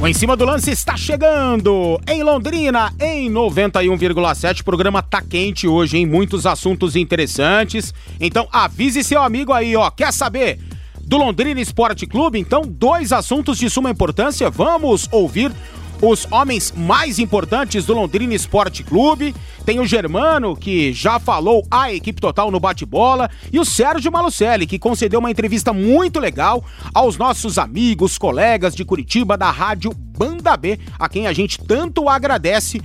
O Em Cima do Lance está chegando em Londrina, em 91,7. O programa tá quente hoje, em muitos assuntos interessantes. Então avise seu amigo aí, ó. Quer saber do Londrina Esporte Clube? Então, dois assuntos de suma importância. Vamos ouvir os homens mais importantes do Londrina Esporte Clube. Tem o Germano, que já falou a equipe total no bate-bola, e o Sérgio Malucelli, que concedeu uma entrevista muito legal aos nossos amigos, colegas de Curitiba da rádio Banda B, a quem a gente tanto agradece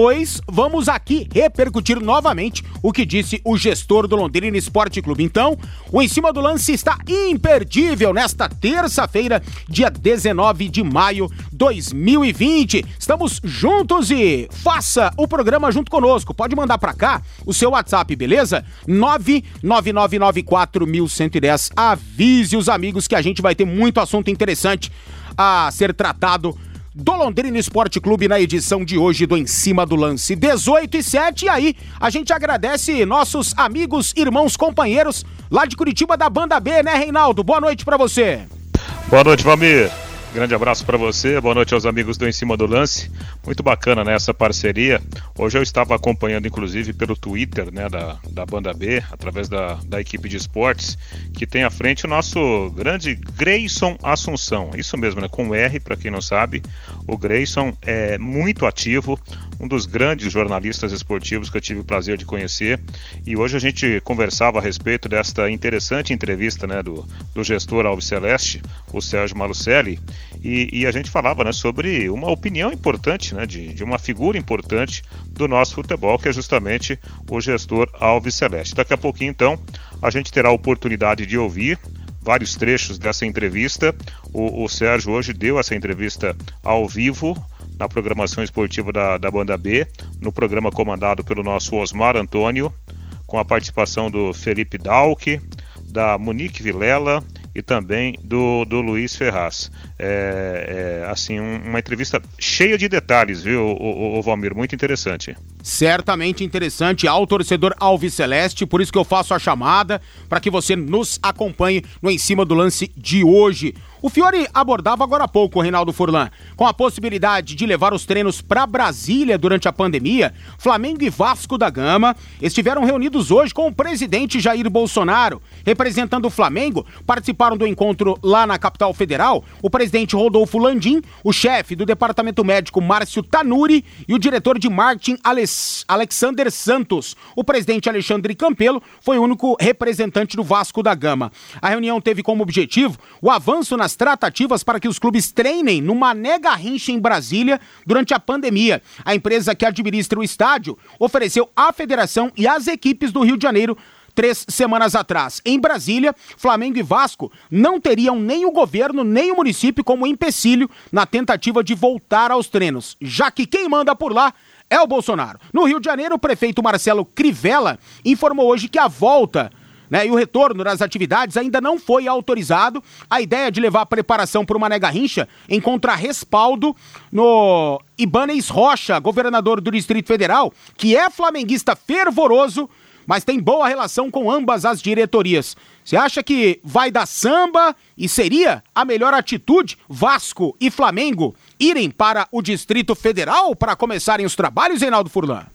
pois vamos aqui repercutir novamente o que disse o gestor do Londrina Esporte Clube. Então, o Em Cima do Lance está imperdível nesta terça-feira, dia 19 de maio 2020. Estamos juntos e faça o programa junto conosco. Pode mandar para cá o seu WhatsApp, beleza? 99994110. Avise os amigos que a gente vai ter muito assunto interessante a ser tratado do Londrina Esporte Clube na edição de hoje do Em Cima do Lance 18 e 7. E aí, a gente agradece nossos amigos, irmãos, companheiros lá de Curitiba da Banda B, né, Reinaldo? Boa noite para você. Boa noite, Valmir. Grande abraço para você, boa noite aos amigos do Em Cima do Lance. Muito bacana né, essa parceria. Hoje eu estava acompanhando, inclusive, pelo Twitter né, da, da Banda B, através da, da equipe de esportes, que tem à frente o nosso grande Grayson Assunção. Isso mesmo, né? Com R, para quem não sabe. O Grayson é muito ativo, um dos grandes jornalistas esportivos que eu tive o prazer de conhecer. E hoje a gente conversava a respeito desta interessante entrevista né, do, do gestor Alves Celeste, o Sérgio Malucelli, e, e, a gente falava né, sobre uma opinião importante, né, de, de uma figura importante do nosso futebol, que é justamente o gestor Alves Celeste. Daqui a pouquinho, então, a gente terá a oportunidade de ouvir vários trechos dessa entrevista. O, o Sérgio hoje deu essa entrevista ao vivo na programação esportiva da, da Banda B, no programa comandado pelo nosso Osmar Antônio, com a participação do Felipe Dalck, da Monique Vilela e também do, do Luiz Ferraz. É, é assim, um, uma entrevista cheia de detalhes, viu, o, o, o, Valmir? Muito interessante. Certamente interessante ao torcedor Alves Celeste, por isso que eu faço a chamada para que você nos acompanhe no Em Cima do Lance de hoje. O Fiore abordava agora há pouco, Reinaldo Furlan, com a possibilidade de levar os treinos para Brasília durante a pandemia. Flamengo e Vasco da Gama estiveram reunidos hoje com o presidente Jair Bolsonaro. Representando o Flamengo, participaram do encontro lá na capital federal o presidente Rodolfo Landim, o chefe do departamento médico Márcio Tanuri e o diretor de marketing Alexander Santos. O presidente Alexandre Campelo foi o único representante do Vasco da Gama. A reunião teve como objetivo o avanço na as tratativas para que os clubes treinem no Mané Garrincha em Brasília durante a pandemia. A empresa que administra o estádio ofereceu à federação e às equipes do Rio de Janeiro três semanas atrás. Em Brasília, Flamengo e Vasco não teriam nem o governo nem o município como empecilho na tentativa de voltar aos treinos, já que quem manda por lá é o Bolsonaro. No Rio de Janeiro, o prefeito Marcelo Crivella informou hoje que a volta né, e o retorno das atividades ainda não foi autorizado. A ideia de levar a preparação para o Mané Garrincha encontra respaldo no Ibanez Rocha, governador do Distrito Federal, que é flamenguista fervoroso, mas tem boa relação com ambas as diretorias. Você acha que vai dar samba e seria a melhor atitude Vasco e Flamengo irem para o Distrito Federal para começarem os trabalhos, Reinaldo Furlan?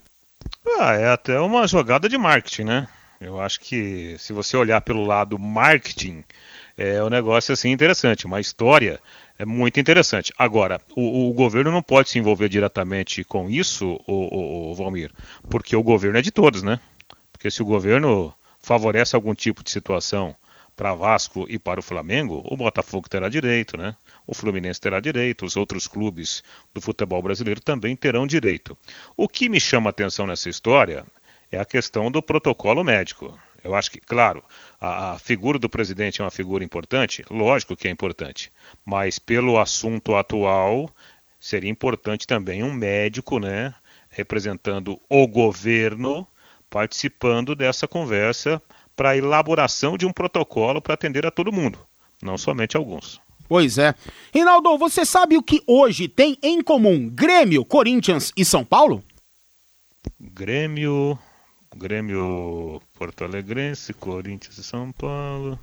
Ah, é até uma jogada de marketing, né? Eu acho que se você olhar pelo lado marketing, é um negócio assim interessante, uma história é muito interessante. Agora, o, o governo não pode se envolver diretamente com isso, o, o, o Valmir, porque o governo é de todos, né? Porque se o governo favorece algum tipo de situação para Vasco e para o Flamengo, o Botafogo terá direito, né? O Fluminense terá direito, os outros clubes do futebol brasileiro também terão direito. O que me chama a atenção nessa história é a questão do protocolo médico. Eu acho que, claro, a, a, figura do presidente é uma figura importante, lógico que é importante, mas pelo assunto atual, seria importante também um médico, né, representando o governo, participando dessa conversa para a elaboração de um protocolo para atender a todo mundo, não somente alguns. Pois é. Reinaldo, você sabe o que hoje tem em comum Grêmio, Corinthians e São Paulo? Grêmio, Grêmio Porto Alegrense, Corinthians e São Paulo.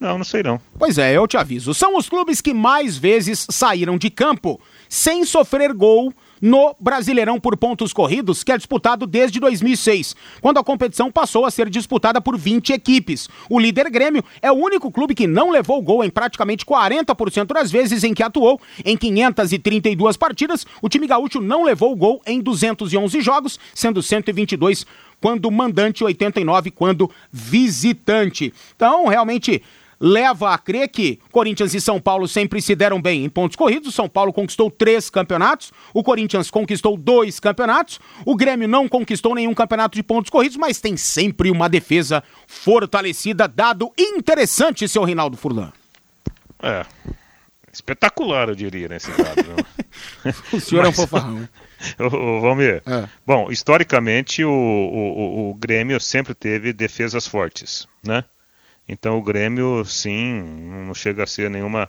Não, não sei não. Pois é, eu te aviso. São os clubes que mais vezes saíram de campo sem sofrer gol no Brasileirão por pontos corridos, que é disputado desde 2006, quando a competição passou a ser disputada por 20 equipes. O líder Grêmio é o único clube que não levou gol em praticamente 40% das vezes em que atuou. Em 532 partidas, o time gaúcho não levou gol em 211 jogos, sendo 122 quando mandante, 89 quando visitante. Então, realmente leva a crer que Corinthians e São Paulo sempre se deram bem em pontos corridos. São Paulo conquistou três campeonatos, o Corinthians conquistou dois campeonatos, o Grêmio não conquistou nenhum campeonato de pontos corridos, mas tem sempre uma defesa fortalecida, dado interessante, seu Reinaldo Furlan. É. Espetacular, eu diria, nesse caso. o senhor mas, é um fofarrão. Vamos ver. É. Bom, historicamente, o, o, o Grêmio sempre teve defesas fortes, né? Então o Grêmio, sim, não chega a ser nenhuma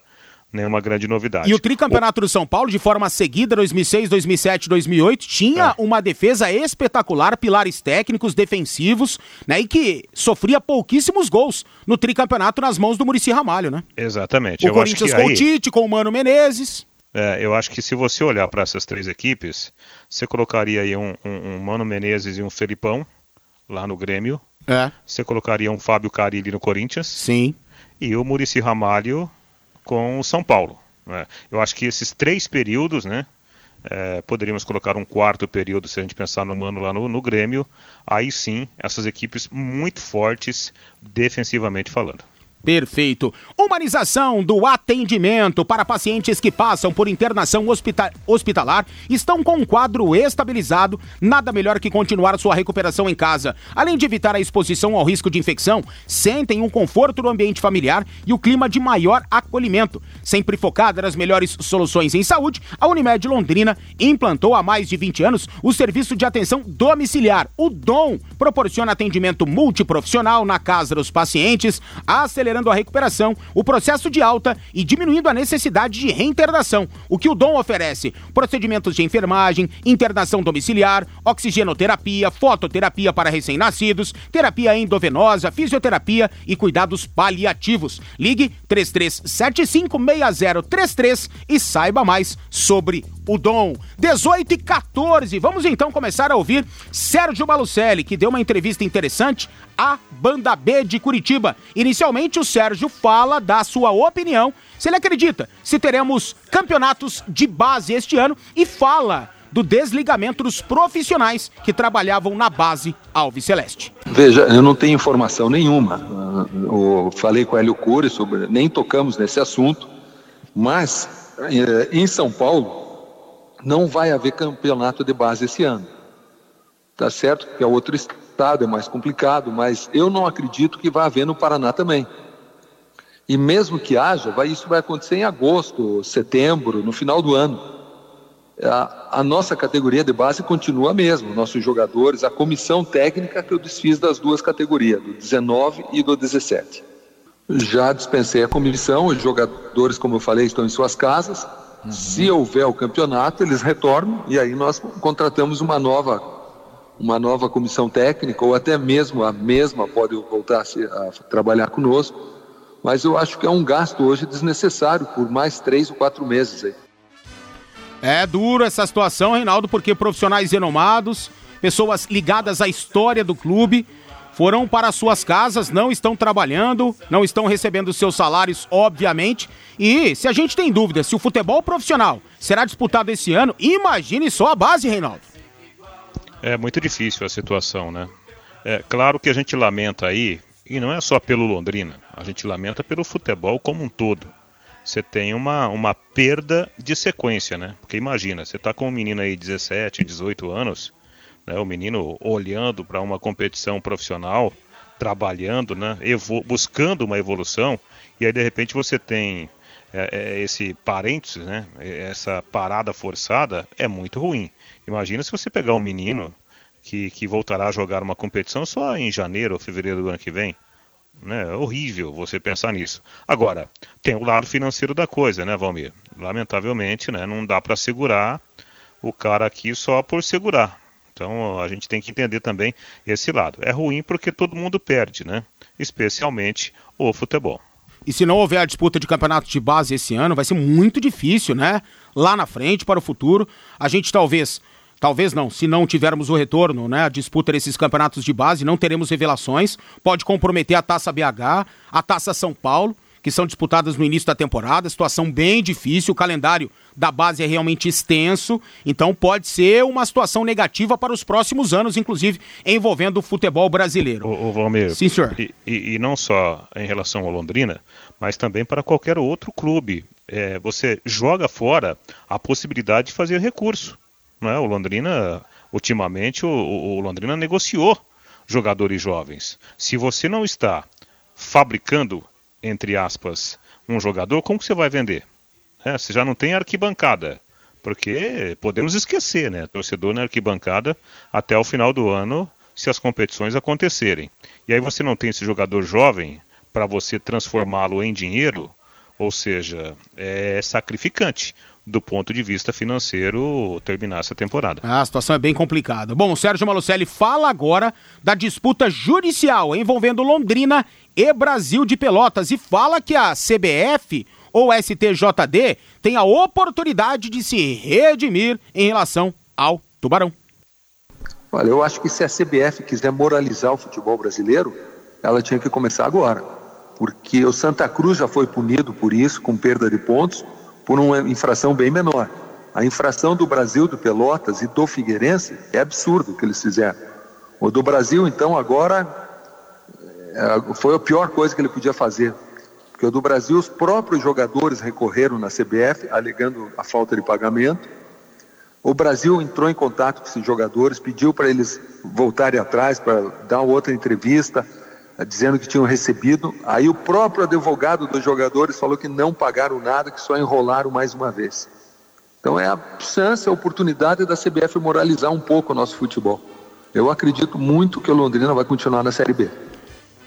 nenhuma grande novidade. E o tricampeonato o... do São Paulo, de forma seguida, 2006, 2007, 2008, tinha é. uma defesa espetacular, pilares técnicos, defensivos, né, e que sofria pouquíssimos gols no tricampeonato nas mãos do Murici Ramalho, né? Exatamente. O Eu Corinthians com aí... o Tite, com o Mano Menezes. É, eu acho que se você olhar para essas três equipes, você colocaria aí um, um, um Mano Menezes e um Felipão lá no Grêmio, é. Você colocaria um Fábio Carilli no Corinthians. Sim. E o Murici Ramalho com o São Paulo. Né? Eu acho que esses três períodos, né? É, poderíamos colocar um quarto período, se a gente pensar no mano lá no, no Grêmio. Aí sim, essas equipes muito fortes defensivamente falando. Perfeito. Humanização do atendimento para pacientes que passam por internação hospita hospitalar estão com um quadro estabilizado. Nada melhor que continuar sua recuperação em casa. Além de evitar a exposição ao risco de infecção, sentem um conforto no ambiente familiar e o clima de maior acolhimento. Sempre focada nas melhores soluções em saúde, a Unimed Londrina implantou há mais de 20 anos o serviço de atenção domiciliar. O DOM proporciona atendimento multiprofissional na casa dos pacientes, acelerando a recuperação, o processo de alta e diminuindo a necessidade de reinternação. O que o Dom oferece? Procedimentos de enfermagem, internação domiciliar, oxigenoterapia, fototerapia para recém-nascidos, terapia endovenosa, fisioterapia e cuidados paliativos. Ligue 33756033 e saiba mais sobre o Dom. 18 e 14. Vamos então começar a ouvir Sérgio Malucelli, que deu uma entrevista interessante à Banda B de Curitiba. Inicialmente, o Sérgio fala da sua opinião, se ele acredita se teremos campeonatos de base este ano e fala do desligamento dos profissionais que trabalhavam na base Alves Celeste. Veja, eu não tenho informação nenhuma. Eu falei com o Hélio Cury sobre, nem tocamos nesse assunto, mas eh, em São Paulo não vai haver campeonato de base esse ano. Tá certo que é outro estado, é mais complicado, mas eu não acredito que vai haver no Paraná também. E mesmo que haja, vai, isso vai acontecer em agosto, setembro, no final do ano. A, a nossa categoria de base continua a mesma, nossos jogadores, a comissão técnica que eu desfiz das duas categorias, do 19 e do 17. Já dispensei a comissão, os jogadores, como eu falei, estão em suas casas, Uhum. Se houver o campeonato, eles retornam e aí nós contratamos uma nova, uma nova comissão técnica, ou até mesmo a mesma pode voltar a, trabalhar conosco. Mas eu acho que é um gasto hoje desnecessário por mais três ou quatro meses aí. É duro essa situação, Reinaldo, porque profissionais renomados, pessoas ligadas à história do clube, foram para suas casas, não estão trabalhando, não estão recebendo seus salários, obviamente. E se a gente tem dúvida se o futebol profissional será disputado esse ano, imagine só a base, Reinaldo. É muito difícil a situação, né? É claro que a gente lamenta aí, e não é só pelo Londrina, a gente lamenta pelo futebol como um todo. Você tem uma, uma perda de sequência, né? Porque imagina, você tá com um menino aí de 17, 18 anos, né, o menino olhando para uma competição profissional, trabalhando, né, buscando uma evolução, e aí de repente você tem é, é, esse parênteses, né, essa parada forçada, é muito ruim. Imagina se você pegar um menino que, que voltará a jogar uma competição só em janeiro ou fevereiro do ano que vem. Né? É horrível você pensar nisso. Agora, tem o lado financeiro da coisa, né, Valmir? Lamentavelmente, né, não dá para segurar o cara aqui só por segurar. Então a gente tem que entender também esse lado. É ruim porque todo mundo perde, né? Especialmente o futebol. E se não houver a disputa de campeonato de base esse ano, vai ser muito difícil, né? Lá na frente, para o futuro, a gente talvez, talvez não, se não tivermos o retorno, né? A disputa desses campeonatos de base, não teremos revelações, pode comprometer a Taça BH, a Taça São Paulo que são disputadas no início da temporada, situação bem difícil, o calendário da base é realmente extenso, então pode ser uma situação negativa para os próximos anos, inclusive envolvendo o futebol brasileiro. O, o Valmir, Sim, senhor. E, e, e, não só em relação ao Londrina, mas também para qualquer outro clube. É, você joga fora a possibilidade de fazer recurso. Não é? O Londrina, ultimamente, o, o Londrina negociou jogadores jovens. Se você não está fabricando entre aspas, um jogador, como que você vai vender? É, você já não tem arquibancada. Porque podemos esquecer, né? Torcedor na arquibancada até o final do ano, se as competições acontecerem. E aí você não tem esse jogador jovem para você transformá-lo em dinheiro, ou seja, é sacrificante do ponto de vista financeiro terminar essa temporada. Ah, a situação é bem complicada. Bom, o Sérgio Malucelli fala agora da disputa judicial envolvendo Londrina e Brasil de Pelotas e fala que a CBF ou STJD tem a oportunidade de se redimir em relação ao Tubarão. Olha, eu acho que se a CBF quiser moralizar o futebol brasileiro, ela tinha que começar agora. Porque o Santa Cruz já foi punido por isso, com perda de pontos, por uma infração bem menor. A infração do Brasil, do Pelotas e do Figueirense é absurdo o que eles fizeram. O do Brasil, então, agora foi a pior coisa que ele podia fazer. Porque do Brasil, os próprios jogadores recorreram na CBF, alegando a falta de pagamento. O Brasil entrou em contato com esses jogadores, pediu para eles voltarem atrás, para dar outra entrevista, eh, dizendo que tinham recebido. Aí o próprio advogado dos jogadores falou que não pagaram nada, que só enrolaram mais uma vez. Então é a chance, a oportunidade da CBF moralizar um pouco o nosso futebol. Eu acredito muito que o Londrina vai continuar na Série B.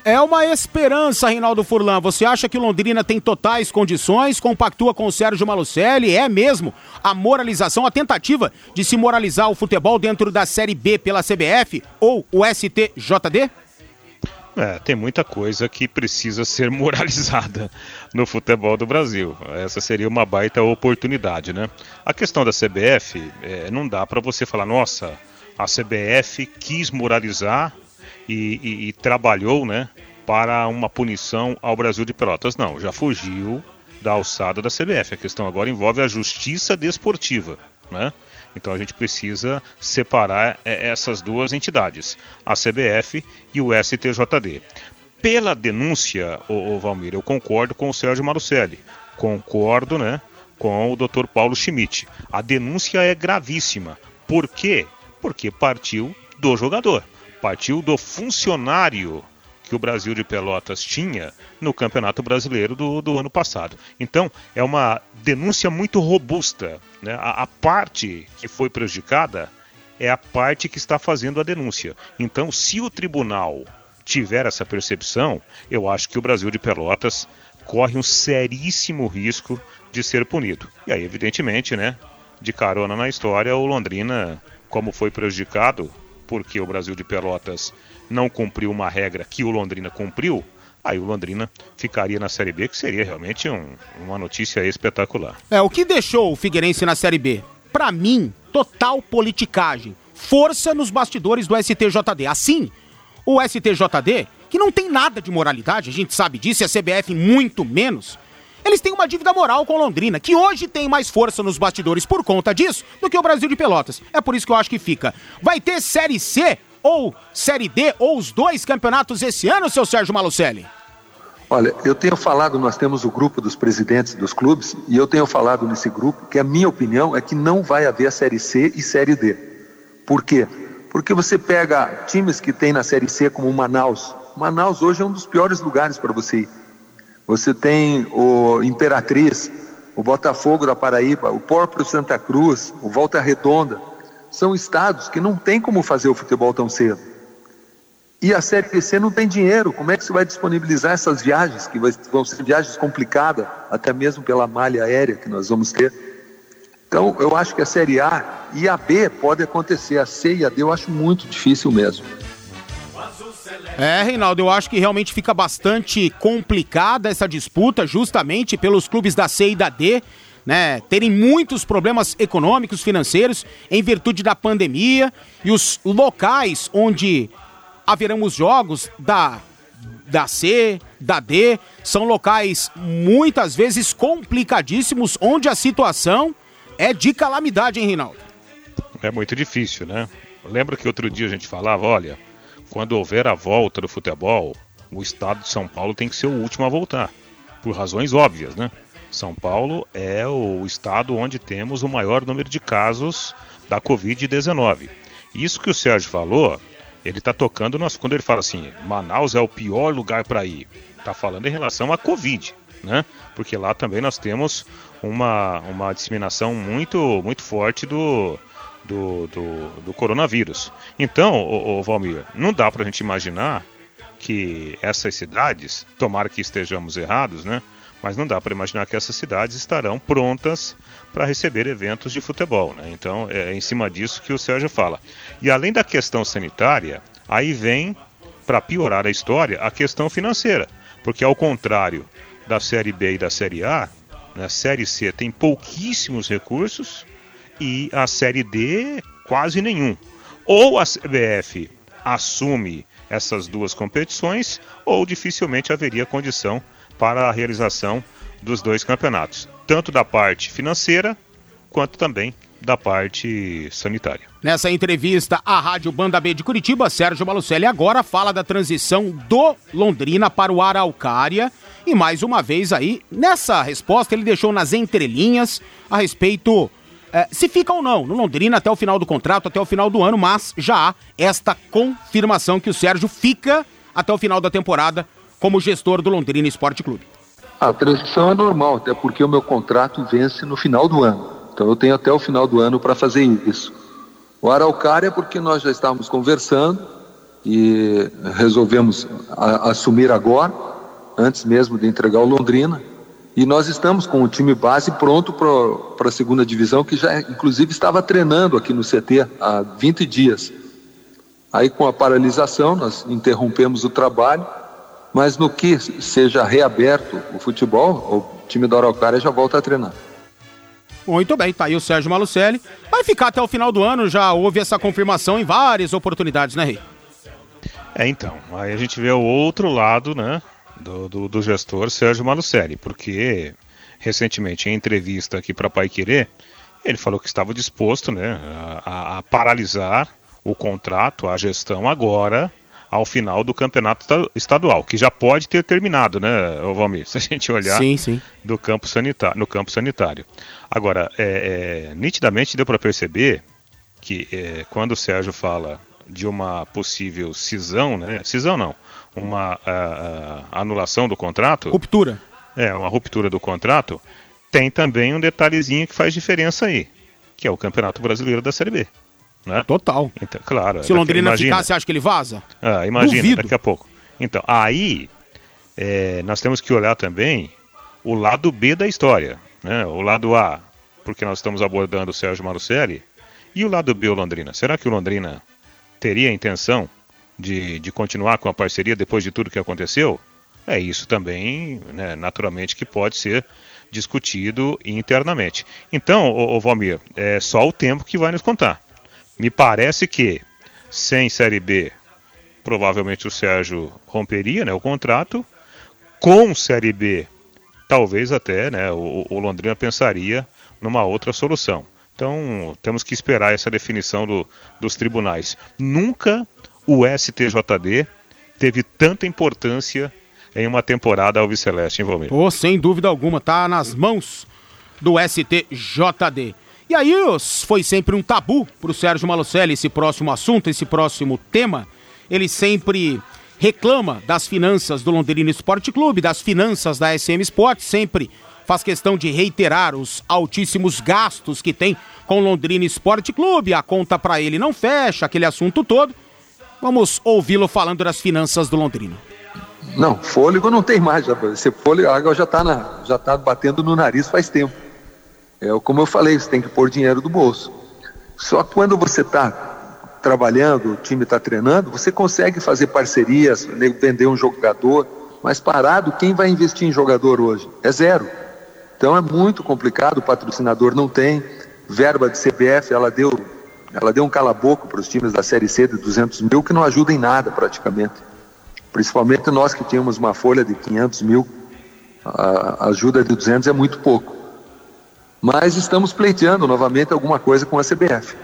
É uma esperança, Reinaldo Furlan. Você acha que Londrina tem totais condições? Compactua com o Sérgio Malucelli? É mesmo a moralização, a tentativa de se moralizar o futebol dentro da Série B pela CBF ou o STJD? É, tem muita coisa que precisa ser moralizada no futebol do Brasil. Essa seria uma baita oportunidade, né? A questão da CBF, é, não dá para você falar, nossa, a CBF quis moralizar e, e, e trabalhou né, para uma punição ao Brasil de Pelotas. Não, já fugiu da alçada da CBF. A questão agora envolve a justiça desportiva. Né? Então a gente precisa separar é, essas duas entidades, a CBF e o STJD. Pela denúncia, o, Valmir, eu concordo com o Sérgio Marucelli, concordo né, com o Dr. Paulo Schmidt. A denúncia é gravíssima. Por quê? Porque partiu do jogador partiu do funcionário que o Brasil de Pelotas tinha no Campeonato Brasileiro do, do ano passado. Então, é uma denúncia muito robusta. Né? A, a, parte que foi prejudicada é a parte que está fazendo a denúncia. Então, se o tribunal tiver essa percepção, eu acho que o Brasil de Pelotas corre um seríssimo risco de ser punido. E aí, evidentemente, né, de carona na história, o Londrina, como foi prejudicado, porque o Brasil de Pelotas não cumpriu uma regra que o Londrina cumpriu, aí o Londrina ficaria na Série B, que seria realmente um, uma notícia espetacular. É, o que deixou o Figueirense na Série B? Para mim, total politicagem. Força nos bastidores do STJD. Assim, o STJD, que não tem nada de moralidade, a gente sabe disso, e a CBF muito menos, eles têm uma dívida moral com Londrina, que hoje tem mais força nos bastidores por conta disso do que o Brasil de Pelotas. É por isso que eu acho que fica. Vai ter Série C ou Série D ou os dois campeonatos esse ano, seu Sérgio Malucelli? Olha, eu tenho falado, nós temos o grupo dos presidentes dos clubes, e eu tenho falado nesse grupo que a minha opinião é que não vai haver a Série C e Série D. Por quê? Porque você pega times que tem na Série C como Manaus. Manaus hoje é um dos piores lugares para você ir você tem o Imperatriz, o Botafogo da Paraíba, o próprio Santa Cruz, o Volta Redonda. são estados que não tem como fazer o futebol tão cedo. E a Série C não tem dinheiro. Como é que você vai disponibilizar essas viagens, que vão ser viagens complicadas, até mesmo pela malha aérea que nós vamos ter? Então, eu acho que a Série A e a B pode acontecer. A C e a D eu acho muito difícil mesmo. É, Reinaldo, eu acho que realmente fica bastante complicada essa disputa, justamente pelos clubes da C e da D, né, terem muitos problemas econômicos, financeiros, em virtude da pandemia, e os locais onde haverão os jogos da, da C, da D, são locais muitas vezes complicadíssimos, onde a situação é de calamidade, hein, Reinaldo? É muito difícil, né? Lembra que outro dia a gente falava, olha, quando houver a volta do futebol, o estado de São Paulo tem que ser o último a voltar, por razões óbvias, né? São Paulo é o estado onde temos o maior número de casos da Covid-19. Isso que o Sérgio falou, ele está tocando nós quando ele fala assim, Manaus é o pior lugar para ir. Está falando em relação à Covid, né? Porque lá também nós temos uma, uma disseminação muito muito forte do, do, do, do coronavírus. Então, o, o Valmir, não dá para a gente imaginar que essas cidades, tomara que estejamos errados, né? Mas não dá para imaginar que essas cidades estarão prontas para receber eventos de futebol. Né? Então é em cima disso que o Sérgio fala. E além da questão sanitária, aí vem, para piorar a história, a questão financeira. Porque ao contrário da Série B e da Série A, na né, Série C tem pouquíssimos recursos e a Série D quase nenhum. Ou a CBF assume essas duas competições, ou dificilmente haveria condição para a realização dos dois campeonatos, tanto da parte financeira quanto também da parte sanitária. Nessa entrevista à Rádio Banda B de Curitiba, Sérgio Malucelli agora fala da transição do Londrina para o Araucária. E mais uma vez aí, nessa resposta, ele deixou nas entrelinhas a respeito é, se fica ou não no Londrina até o final do contrato, até o final do ano, mas já há esta confirmação que o Sérgio fica até o final da temporada como gestor do Londrina Esporte Clube. A transição é normal, até porque o meu contrato vence no final do ano. Então eu tenho até o final do ano para fazer isso. O Araucária é porque nós já estávamos conversando e resolvemos a, assumir agora, antes mesmo de entregar o Londrina. E nós estamos com o time base pronto para a segunda divisão, que já inclusive estava treinando aqui no CT há 20 dias. Aí com a paralisação, nós interrompemos o trabalho mas no que seja reaberto o futebol, o time da Araucária já volta a treinar. Muito bem, tá aí o Sérgio Malucelli. Vai ficar até o final do ano, já houve essa confirmação em várias oportunidades, né, Rei? É, então, aí a gente vê o outro lado, né, do, do, do gestor Sérgio Malucelli, porque recentemente em entrevista aqui para Pai Querer, ele falou que estava disposto, né, a, a paralisar o contrato, a gestão agora ao final do campeonato estadual, que já pode ter terminado, né, Valmir? Se a gente olhar sim, sim. Do campo sanitário, no campo sanitário. Agora, é, é, nitidamente deu para perceber que é, quando o Sérgio fala de uma possível cisão, né? Cisão não, uma a anulação do contrato. Ruptura. É, uma ruptura do contrato. Tem também um detalhezinho que faz diferença aí, que é o Campeonato Brasileiro da Série B. Né? Total. Então, claro. Se o Londrina imagina. ficar, você acha que ele vaza? Ah, imagina, Duvido. daqui a pouco. Então, aí é, nós temos que olhar também o lado B da história. Né? O lado A, porque nós estamos abordando o Sérgio Marucelli, e o lado B, o Londrina. Será que o Londrina teria a intenção de, de continuar com a parceria depois de tudo que aconteceu? É isso também, né, naturalmente, que pode ser discutido internamente. Então, o, o Valmir, é só o tempo que vai nos contar. Me parece que sem Série B, provavelmente o Sérgio romperia né, o contrato. Com Série B, talvez até né, o, o Londrina pensaria numa outra solução. Então temos que esperar essa definição do, dos tribunais. Nunca o STJD teve tanta importância em uma temporada alviceleste, hein, Valmir? Oh, sem dúvida alguma, tá nas mãos do STJD. E aí foi sempre um tabu para o Sérgio Malucelli esse próximo assunto, esse próximo tema. Ele sempre reclama das finanças do Londrina Esporte Clube, das finanças da SM Sport, sempre faz questão de reiterar os altíssimos gastos que tem com Londrina Esporte Clube. A conta para ele não fecha, aquele assunto todo. Vamos ouvi-lo falando das finanças do Londrina. Não, fôlego não tem mais. Esse fôlego, a água já está já tá batendo no nariz faz tempo. É como eu falei, você tem que pôr dinheiro do bolso. Só quando você está trabalhando, o time está treinando, você consegue fazer parcerias, vender um jogador, mas parado, quem vai investir em jogador hoje? É zero. Então é muito complicado, o patrocinador não tem, verba de CBF, ela deu, ela deu um cala-boco para os times da Série C de 200 mil, que não ajuda em nada praticamente. Principalmente nós que tínhamos uma folha de 500 mil, a ajuda de 200 é muito pouco. Mas estamos pleiteando novamente alguma coisa com a CBF.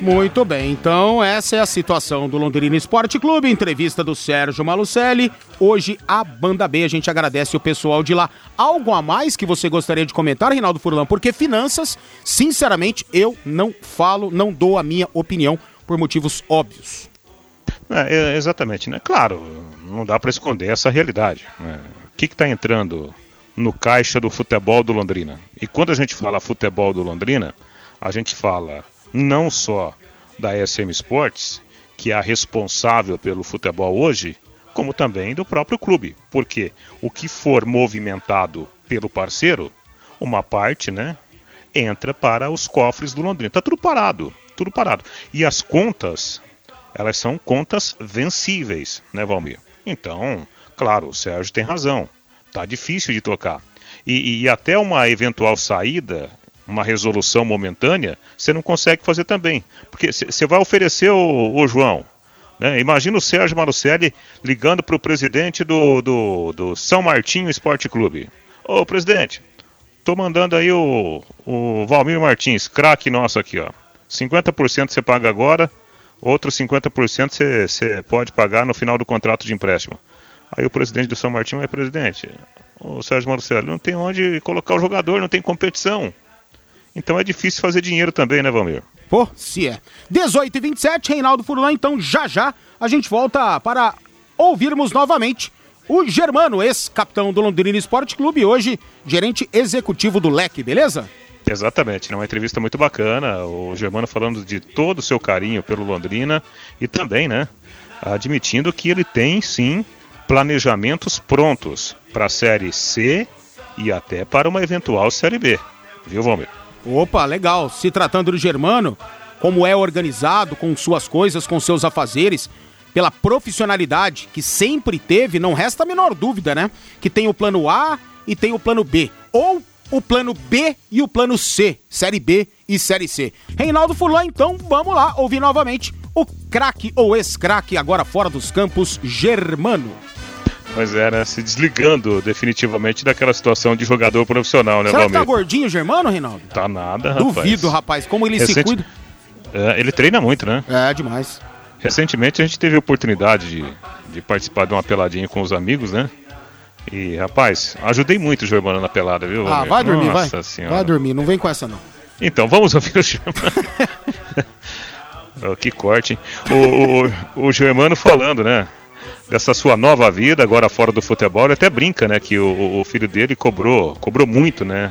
Muito bem, então essa é a situação do Londrina Esporte Clube, entrevista do Sérgio Malucelli. Hoje a Banda B, a gente agradece o pessoal de lá. Algo a mais que você gostaria de comentar, Reinaldo Furlan? Porque finanças, sinceramente, eu não falo, não dou a minha opinião por motivos óbvios. É, exatamente, né? Claro, não dá para esconder essa realidade. Né? O que está entrando no caixa do futebol do Londrina? E quando a gente fala futebol do Londrina, a gente fala não só da SM Sports, que é a responsável pelo futebol hoje, como também do próprio clube. Porque o que for movimentado pelo parceiro, uma parte, né, entra para os cofres do Londrina. Tá tudo parado, tudo parado. E as contas, elas são contas vencíveis, né, Valmir? Então, claro, o Sérgio tem razão. Tá difícil de tocar. E, e até uma eventual saída uma resolução momentânea, você não consegue fazer também. Porque você vai oferecer o, o João. Né? Imagina o Sérgio Marucelli ligando para o presidente do, do, do, São Martinho Esporte Clube. Ô presidente, tô mandando aí o, o Valmir Martins, craque nosso aqui, ó. 50% você paga agora, outros 50% você, você pode pagar no final do contrato de empréstimo. Aí o presidente do São Martinho é presidente. O Sérgio Marucelli não tem onde colocar o jogador, não tem competição. Então é difícil fazer dinheiro também, né, Valmir? Pô, se é. 18 e 27, Reinaldo Furlan, então já já a gente volta para ouvirmos novamente o Germano, ex-capitão do Londrina Esporte Clube, hoje gerente executivo do Leque, beleza? Exatamente, né? uma entrevista muito bacana, o Germano falando de todo o seu carinho pelo Londrina e também, né, admitindo que ele tem sim planejamentos prontos para a Série C e até para uma eventual Série B, viu, Valmir? Opa, legal. Se tratando do Germano, como é organizado com suas coisas, com seus afazeres, pela profissionalidade que sempre teve, não resta a menor dúvida, né? Que tem o plano A e tem o plano B. Ou o plano B e o plano C, Série B e Série C. Reinaldo Fulano, então vamos lá ouvir novamente o craque ou ex-craque agora fora dos campos, Germano. Pois é, né? Se desligando definitivamente daquela situação de jogador profissional, né, Será Valmir? que tá gordinho, Germano, Reinaldo? Tá nada, rapaz. Duvido, rapaz. Como ele Recente... se cuida. É, ele treina muito, né? É, demais. Recentemente a gente teve a oportunidade de, de participar de uma peladinha com os amigos, né? E, rapaz, ajudei muito o Germano na pelada, viu? Ah, vai dormir, Nossa vai. Senhora. Vai dormir, não vem com essa não. Então, vamos ouvir o Germano. oh, que corte, hein? O, o, o Germano falando, né? Dessa sua nova vida agora fora do futebol. Ele até brinca, né, que o, o filho dele cobrou, cobrou muito, né,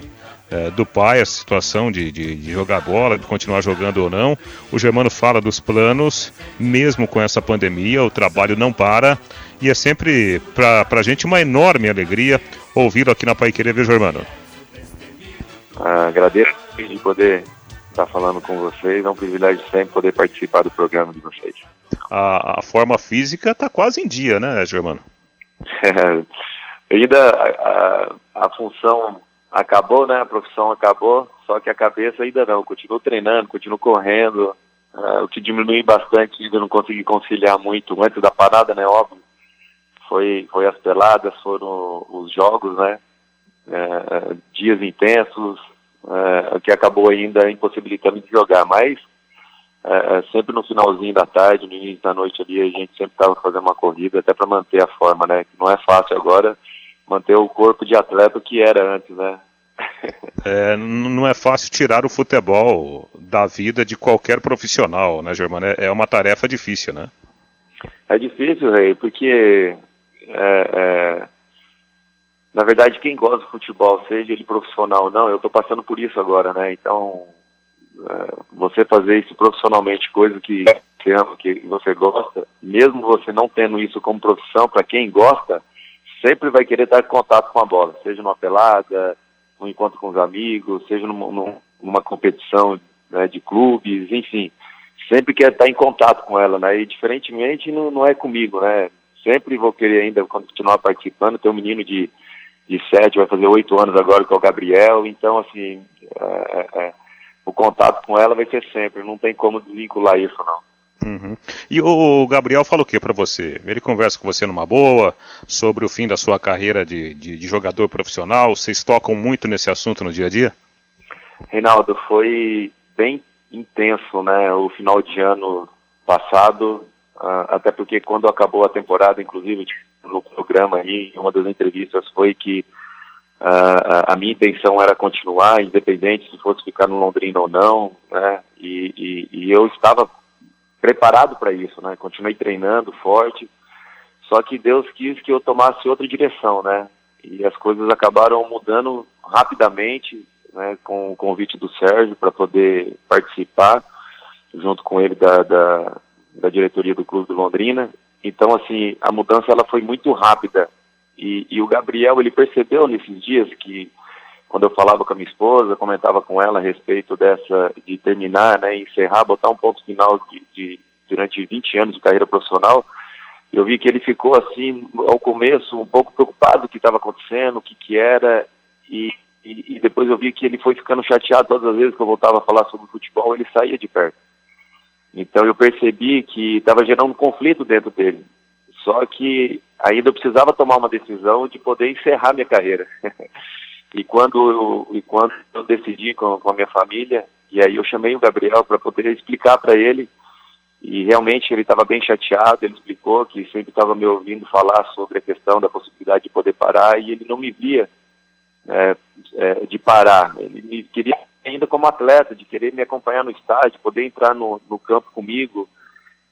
é, do pai a situação de, de, de, jogar bola, de continuar jogando ou não. O Germano fala dos planos, mesmo com essa pandemia, o trabalho não para. E é sempre para a gente uma enorme alegria ouvi-lo aqui na Pai Querer, viu, Germano? Ah, agradeço de poder estar falando com vocês. É um privilégio sempre poder participar do programa de vocês a, a forma física está quase em dia, né, Germano? Ainda a, a, a, função acabou, né? A profissão acabou, só que a cabeça ainda não. Continuo treinando, continuo correndo. Uh, o que diminui bastante, ainda não consegui conciliar muito antes da parada, né? Óbvio. Foi, foi as peladas, foram os jogos, né? Uh, dias intensos, uh, que acabou ainda impossibilitando de jogar. Mas é, é, sempre no finalzinho da tarde, no início da noite ali, a gente sempre estava fazendo uma corrida até para manter a forma, né? Que não é fácil agora manter o corpo de atleta que era antes, né? é, não é fácil tirar o futebol da vida de qualquer profissional, né, Germano? É, é uma tarefa difícil, né? É difícil, Rei, porque é, é, na verdade, quem gosta de futebol, seja ele profissional ou não, eu estou passando por isso agora, né? Então, é, você fazer isso profissionalmente, coisa que você ama, que você gosta, mesmo você não tendo isso como profissão, para quem gosta, sempre vai querer estar em contato com a bola, seja numa pelada, num encontro com os amigos, seja numa, numa competição né, de clubes, enfim, sempre quer estar em contato com ela, né? E diferentemente não, não é comigo, né? Sempre vou querer ainda continuar participando. Tem um menino de, de sete, vai fazer oito anos agora, que é o Gabriel. Então, assim, é, é, é, o contato com ela vai ser sempre. Não tem como desvincular isso, não. Uhum. E o Gabriel fala o que para você? Ele conversa com você numa boa sobre o fim da sua carreira de, de, de, jogador profissional? Vocês tocam muito nesse assunto no dia a dia? Reinaldo, foi bem intenso, né? O final de ano passado, uh, até porque quando acabou a temporada, inclusive no programa aí, uma das entrevistas foi que uh, a minha intenção era continuar, independente se fosse ficar no Londrina ou não, né? E, e, e eu estava preparado para isso, né? Continuei treinando forte, só que Deus quis que eu tomasse outra direção, né? E as coisas acabaram mudando rapidamente, né? Com o convite do Sérgio para poder participar, junto com ele da, da, da, diretoria do Clube do Londrina. Então, assim, a mudança ela foi muito rápida. E, e o Gabriel, ele percebeu nesses dias que quando eu falava com a minha esposa, comentava com ela a respeito dessa, de terminar, né, encerrar, botar um ponto final de, de, durante 20 anos de carreira profissional, eu vi que ele ficou assim, ao começo, um pouco preocupado com o que estava acontecendo, o que que era, e, e, e, depois eu vi que ele foi ficando chateado todas as vezes que eu voltava a falar sobre futebol, ele saía de perto. Então eu percebi que estava gerando um conflito dentro dele. Só que ainda eu precisava tomar uma decisão de poder encerrar minha carreira. E quando eu, e quando eu decidi com, com a minha família, e aí eu chamei o Gabriel para poder explicar para ele, e realmente ele estava bem chateado, ele explicou que sempre estava me ouvindo falar sobre a questão da possibilidade de poder parar, e ele não me via é, é, de parar, ele me queria ainda como atleta, de querer me acompanhar no estádio, poder entrar no, no campo comigo,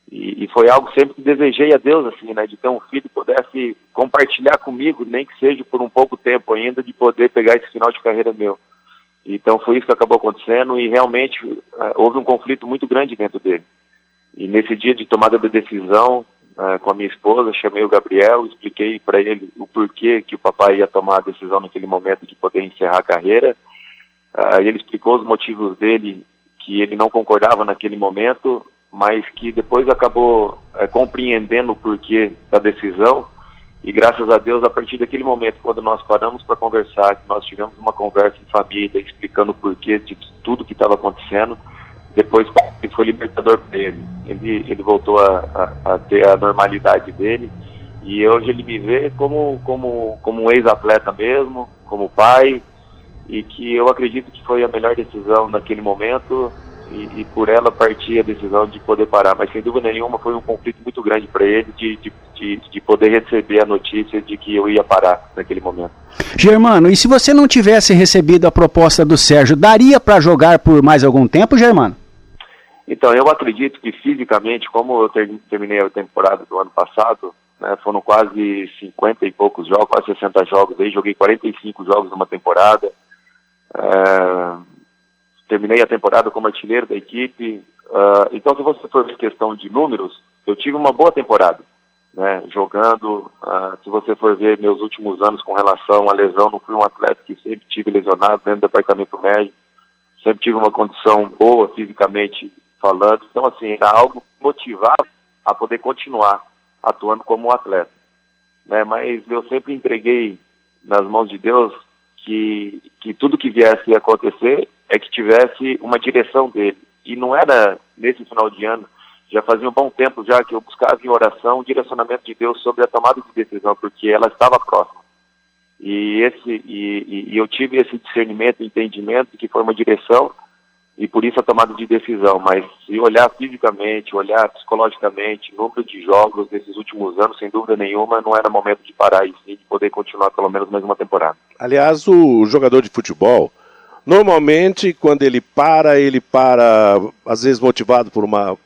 e, e, foi algo sempre que desejei a Deus, assim, né, de ter um filho que pudesse compartilhar comigo, nem que seja por um pouco tempo ainda, de poder pegar esse final de carreira meu. Então foi isso que acabou acontecendo e realmente uh, houve um conflito muito grande dentro dele. E nesse dia de tomada da decisão, uh, com a minha esposa, chamei o Gabriel, expliquei para ele o porquê que o papai ia tomar a decisão naquele momento de poder encerrar a carreira. Uh, ele explicou os motivos dele, que ele não concordava naquele momento, mas que depois acabou é, compreendendo o porquê da decisão. E graças a Deus, a partir daquele momento, quando nós paramos para conversar, nós tivemos uma conversa em família, explicando o porquê de tudo que estava acontecendo, depois foi libertador para ele. Ele, ele voltou a, a, a, ter a normalidade dele e hoje ele me vê como, como, como um ex-atleta mesmo, como pai, e que eu acredito que foi a melhor decisão naquele momento e, e, por ela partir a decisão de poder parar. Mas sem dúvida nenhuma foi um conflito muito grande para ele de, de, de, de, poder receber a notícia de que eu ia parar naquele momento. Germano, e se você não tivesse recebido a proposta do Sérgio, daria para jogar por mais algum tempo, Germano? Então, eu acredito que fisicamente, como eu ter, terminei a temporada do ano passado, né, foram quase 50 e poucos jogos, quase 60 jogos, aí joguei 45 jogos numa temporada. É, terminei a temporada como artilheiro da equipe. Uh, então, se você for ver questão de números, eu tive uma boa temporada, né? Jogando. Uh, se você for ver meus últimos anos com relação à lesão, não fui um atleta que sempre tive lesionado dentro do departamento médico. Sempre tive uma condição boa fisicamente falando. Então, assim, era algo motivado a poder continuar atuando como um atleta. Né? Mas eu sempre entreguei nas mãos de Deus que, que tudo que viesse a acontecer é que tivesse uma direção dele. E não era nesse final de ano, já fazia um bom tempo já que eu buscava em oração o direcionamento de Deus sobre a tomada de decisão, porque ela estava próxima. E, esse, e, e eu tive esse discernimento, entendimento que foi uma direção e por isso a tomada de decisão. Mas se olhar fisicamente, olhar psicologicamente, número de jogos desses últimos anos, sem dúvida nenhuma, não era momento de parar e sim de poder continuar pelo menos mais uma temporada. Aliás, o jogador de futebol, Normalmente, quando ele para, ele para, às vezes motivado por uma.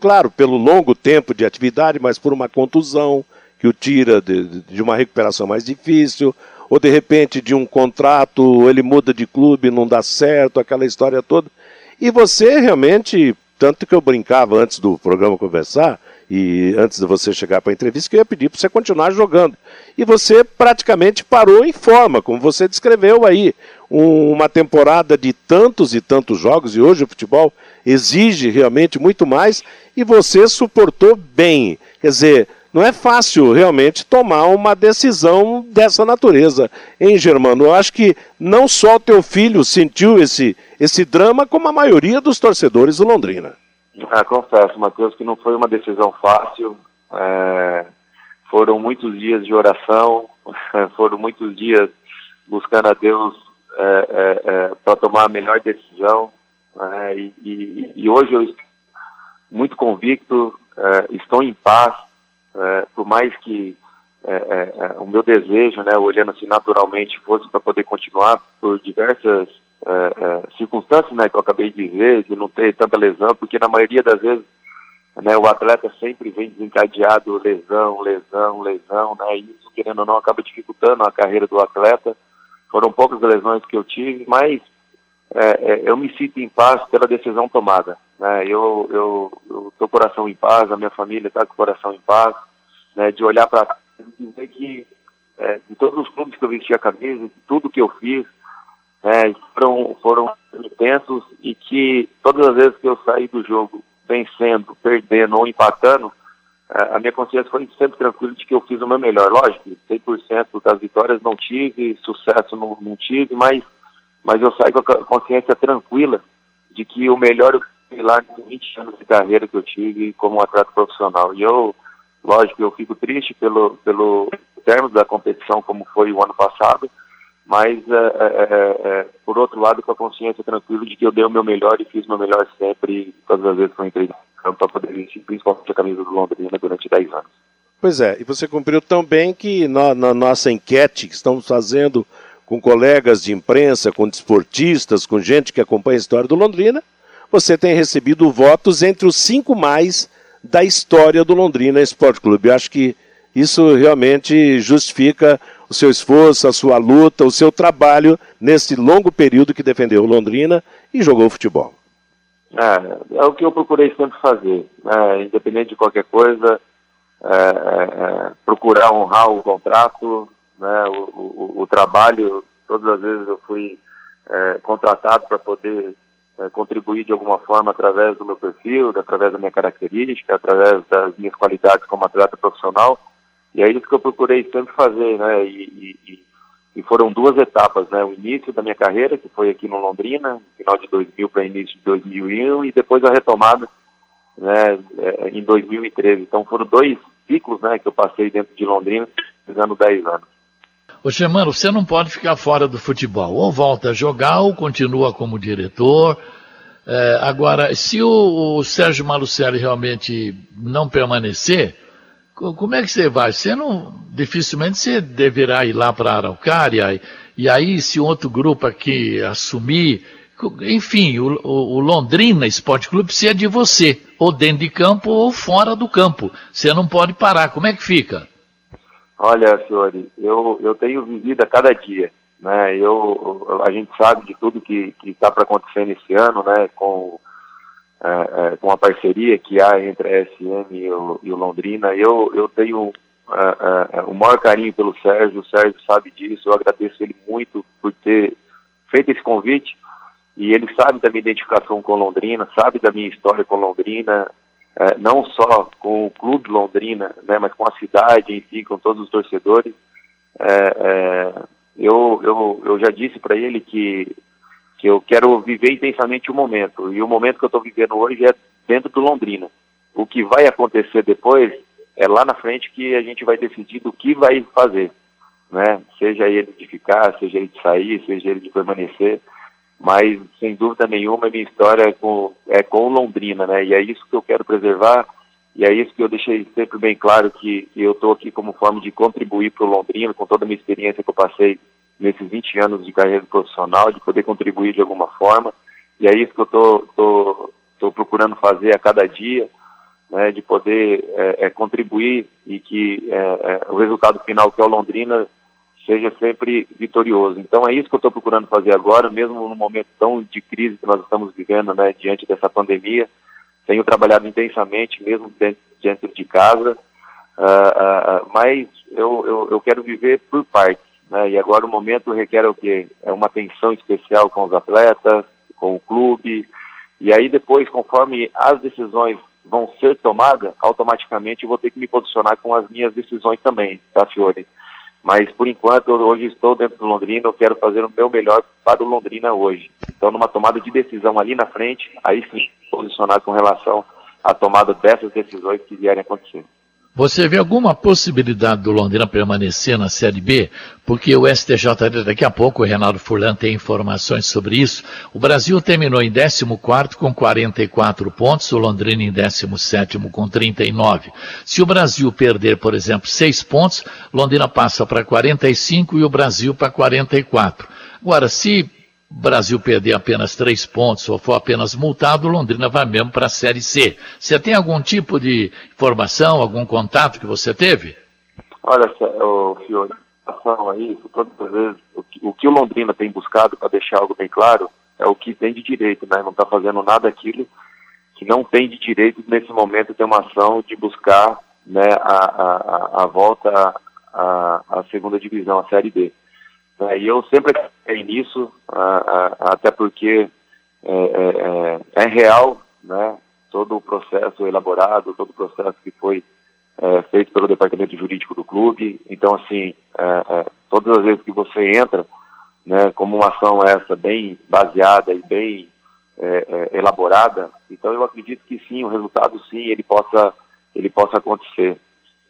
Claro, pelo longo tempo de atividade, mas por uma contusão que o tira de, de uma recuperação mais difícil, ou de repente de um contrato, ele muda de clube, não dá certo, aquela história toda. E você realmente, tanto que eu brincava antes do programa conversar, e antes de você chegar para a entrevista, que eu ia pedir para você continuar jogando. E você praticamente parou em forma, como você descreveu aí. Um, uma temporada de tantos e tantos jogos, e hoje o futebol exige realmente muito mais, e você suportou bem. Quer dizer, não é fácil realmente tomar uma decisão dessa natureza, hein, Germano? Eu acho que não só o teu filho sentiu esse, esse drama, como a maioria dos torcedores do Londrina. Ah, confesso, Matheus, que não foi uma decisão fácil. É, foram muitos dias de oração, foram muitos dias buscando a Deus é, é, é para tomar a melhor decisão. Né? E, e, e, hoje eu estou muito convicto, é, estou em paz, é, por mais que o meu desejo, né, olhando assim naturalmente, fosse para poder continuar por diversas é, é, circunstâncias né, que eu acabei de dizer, de não ter tanta lesão, porque na maioria das vezes né, o atleta sempre vem desencadeado lesão, lesão, lesão, né, e isso, querendo ou não, acaba dificultando a carreira do atleta. Foram poucas lesões que eu tive, mas é, é, eu me sinto em paz pela decisão tomada. Né, eu, eu, eu tô coração em paz, a minha família está com o coração em paz, né, de olhar para dizer que é, de todos os clubes que eu vesti a camisa, tudo que eu fiz, é, foram, foram intensos e que todas as vezes que eu saí do jogo vencendo, perdendo ou empatando, é, a minha consciência foi sempre tranquila de que eu fiz o meu melhor. Lógico, 100% das vitórias não tive, sucesso não, não tive, mas, mas eu saí com a consciência tranquila de que o melhor eu lá nos 20 anos de carreira que eu tive como atleta profissional. E eu, lógico, eu fico triste pelo, pelo termo da competição como foi o ano passado, mas é, é, é, é, por outro lado com a consciência tranquila de que eu dei o meu melhor e fiz o meu melhor sempre todas as vezes que eu entrei no campo para poder vestir principalmente a camisa do Londrina durante 10 anos. Pois é, e você cumpriu tão bem que na, na nossa enquete que estamos fazendo com colegas de imprensa, com desportistas, com gente que acompanha a história do Londrina, você tem recebido votos entre os cinco mais da história do Londrina Esporte Clube. Eu acho que isso realmente justifica o seu esforço, a sua luta, o seu trabalho nesse longo período que defendeu Londrina e jogou futebol. É, é o que eu procurei sempre fazer, né? independente de qualquer coisa, é, é, é procurar honrar o contrato, né? o, o, o, trabalho. Todas as vezes eu fui é, contratado para poder é, contribuir de alguma forma através do meu perfil, através da minha característica, através das minhas qualidades como atleta profissional. E é isso que eu procurei sempre fazer, né? E, e, e foram duas etapas, né? O início da minha carreira, que foi aqui no Londrina, final de 2000 para início de 2001, e depois a retomada, né? É, em 2013. Então foram dois ciclos, né? Que eu passei dentro de Londrina, fazendo 10 anos. Ô Germano, você não pode ficar fora do futebol. Ou volta a jogar, ou continua como diretor. É, agora, se o, o Sérgio Malucelli realmente não permanecer, como é que você vai? Você não, dificilmente você deverá ir lá para Araucária, e aí se outro grupo aqui assumir, enfim, o, o, o, Londrina Esporte Clube precisa de você, ou dentro de campo ou fora do campo. Você não pode parar. Como é que fica? Olha, Fiore, eu, eu tenho vivido a cada dia. Né? Eu, a gente sabe de tudo que está para acontecer nesse ano, né? com é, é, com a parceria que há entre a SM e o, e o Londrina. Eu, eu tenho é, o maior carinho pelo Sérgio, o Sérgio sabe disso, eu agradeço ele muito por ter feito esse convite e ele sabe da minha identificação com Londrina, sabe da minha história com Londrina, é, não só com o clube Londrina, né, mas com a cidade em si, com todos os torcedores. É, é, eu, eu, eu já disse para ele que que eu quero viver intensamente o momento. E o momento que eu estou vivendo hoje é dentro do Londrina. O que vai acontecer depois é lá na frente que a gente vai decidir do que vai fazer. Né? Seja ele de ficar, seja ele de sair, seja ele de permanecer. Mas, sem dúvida nenhuma, a minha história é com, é com Londrina, né? E é isso que eu quero preservar. E é isso que eu deixei sempre bem claro que, eu estou aqui como forma de contribuir para o Londrina, com toda a minha experiência que eu passei nesses 20 anos de carreira profissional, de poder contribuir de alguma forma. E é isso que eu estou tô, tô, tô, procurando fazer a cada dia, né, de poder é, é, contribuir e que é, é o resultado final, que é o Londrina, seja sempre vitorioso. Então é isso que eu estou procurando fazer agora, mesmo no momento tão de crise que nós estamos vivendo, né, diante dessa pandemia. Tenho trabalhado intensamente, mesmo dentro, de casa, uh, uh, mas eu, eu, eu, quero viver por partes. Né, e agora o momento requer o quê? É uma atenção especial com os atletas, com o clube, e aí depois, conforme as decisões vão ser tomadas, automaticamente eu vou ter que me posicionar com as minhas decisões também, tá, Fiore? Mas, por enquanto, hoje estou dentro do Londrina, eu quero fazer o meu melhor para o Londrina hoje. Então, numa tomada de decisão ali na frente, aí sim, posicionar com relação à tomada dessas decisões que vierem acontecer. Você vê alguma possibilidade do Londrina permanecer na Série B? Porque o STJD, daqui a pouco, o Renato Furlan tem informações sobre isso. O Brasil terminou em 14 com 44 pontos, o Londrina em 17 com 39. Se o Brasil perder, por exemplo, 6 pontos, Londrina passa para 45 e o Brasil para 44. Agora, se Brasil perder apenas três pontos ou for apenas multado, Londrina vai mesmo para a Série C. Você tem algum tipo de informação, algum contato que você teve? Olha, o Fiore, aí, todas as vezes, o que, o que o Londrina tem buscado, para deixar algo bem claro, é o que tem de direito, né? Não está fazendo nada aquilo que não tem de direito nesse momento ter uma ação de buscar né, a, a, a volta à, à segunda divisão, a Série B. É, e eu sempre acreditei nisso, até porque é, é, é, é, real, né, todo o processo elaborado, todo o processo que foi é, feito pelo departamento jurídico do clube. Então, assim, é, todas as vezes que você entra, né, como uma ação essa bem baseada e bem elaborada, então eu acredito que sim, o resultado sim, ele possa, ele possa acontecer.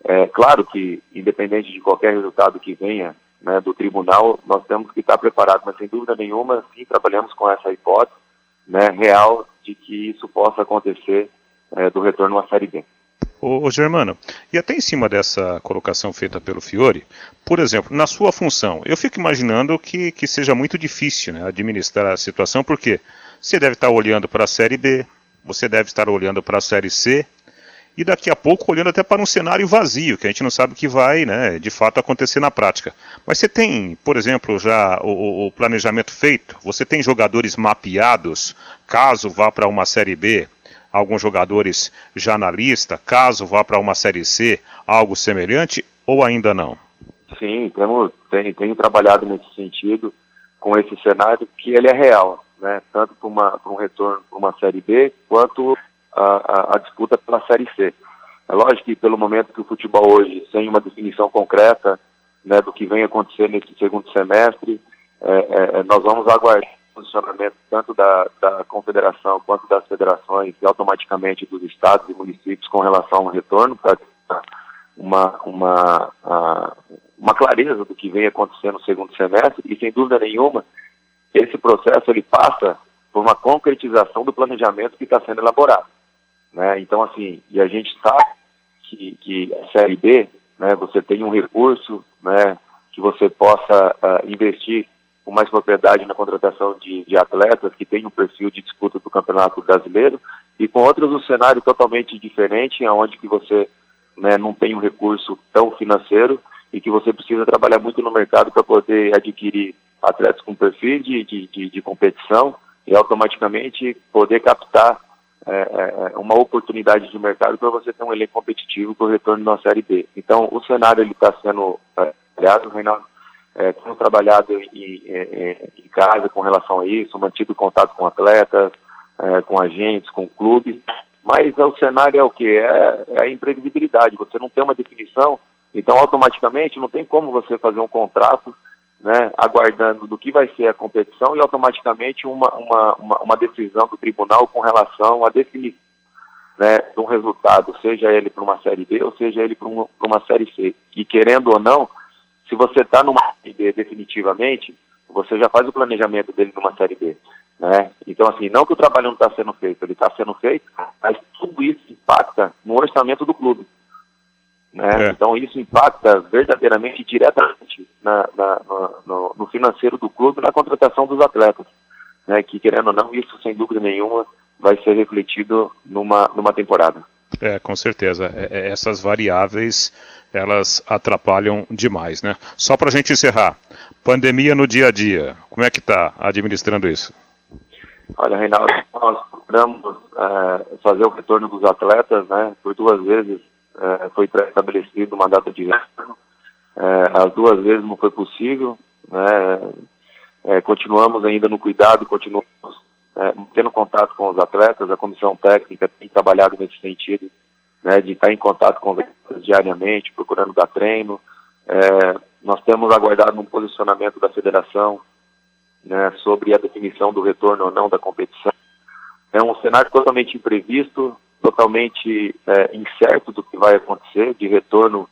É claro que, independente de qualquer resultado que venha, né, do tribunal, nós temos que estar preparados, mas sem dúvida nenhuma, sim, trabalhamos com essa hipótese né, real de que isso possa acontecer é, do retorno à Série B. Ô, ô, Germano, e até em cima dessa colocação feita pelo Fiore, por exemplo, na sua função, eu fico imaginando que, que seja muito difícil né, administrar a situação, porque você deve estar olhando para a Série B, você deve estar olhando para a Série C, e daqui a pouco olhando até para um cenário vazio, que a gente não sabe o que vai, né, de fato acontecer na prática. Mas você tem, por exemplo, já o, o planejamento feito? Você tem jogadores mapeados, caso vá para uma Série B, alguns jogadores já na lista, caso vá para uma Série C, algo semelhante, ou ainda não? Sim, temos, tenho trabalhado nesse sentido, com esse cenário, que ele é real, né, tanto para um retorno para uma Série B, quanto a, a, disputa pela Série C. É lógico que pelo momento que o futebol hoje, sem uma definição concreta né, do que vem acontecer nesse segundo semestre, é, é, é nós vamos aguardar o posicionamento tanto da, da confederação quanto das federações e automaticamente dos estados e municípios com relação ao retorno para uma, uma, uma clareza do que vem acontecendo no segundo semestre e sem dúvida nenhuma esse processo ele passa por uma concretização do planejamento que está sendo elaborado. Né? Então, assim, e a gente sabe que, que a Série B, né, você tem um recurso né, que você possa uh, investir com mais propriedade na contratação de, de atletas que têm um perfil de disputa do Campeonato Brasileiro e com outros um cenário totalmente diferente, onde que você né, não tem um recurso tão financeiro e que você precisa trabalhar muito no mercado para poder adquirir atletas com perfil de, de, de, de competição e automaticamente poder captar é, é, é, uma oportunidade de mercado para você ter um elenco competitivo para o retorno da Série B. Então, o cenário está sendo criado, é, Reinaldo, é, temos trabalhado em, em, em, casa com relação a isso, mantido contato com atletas, é, com agentes, com clubes, mas o cenário é o que? É, é a imprevisibilidade, você não tem uma definição, então automaticamente não tem como você fazer um contrato né, aguardando do que vai ser a competição e automaticamente uma, uma, uma, uma decisão do tribunal com relação a definir né, um resultado, seja ele para uma Série B ou seja ele para uma, uma Série C. E querendo ou não, se você está numa Série B definitivamente, você já faz o planejamento dele numa Série B. Né? Então, assim, não que o trabalho não está sendo feito, ele está sendo feito, mas tudo isso impacta no orçamento do clube. Né? É. Então isso impacta verdadeiramente diretamente na, na, no, no, financeiro do clube na contratação dos atletas. Né? Que querendo ou não, isso sem dúvida nenhuma vai ser refletido numa, numa temporada. É, com certeza. É, é essas variáveis elas atrapalham demais, né? Só para a gente encerrar, pandemia no dia a dia, como é que está administrando isso? Olha, Reinaldo, nós procuramos é, fazer o retorno dos atletas, né? Por duas vezes é, foi estabelecido uma data de retorno, é, as duas vezes não foi possível, né? É, continuamos ainda no cuidado, continuamos é, tendo contato com os atletas, a comissão técnica tem trabalhado nesse sentido, né, de estar em contato com eles diariamente, procurando dar treino. É, nós temos aguardado um posicionamento da federação né, sobre a definição do retorno ou não da competição. É um cenário totalmente imprevisto, totalmente é, incerto do que vai acontecer de retorno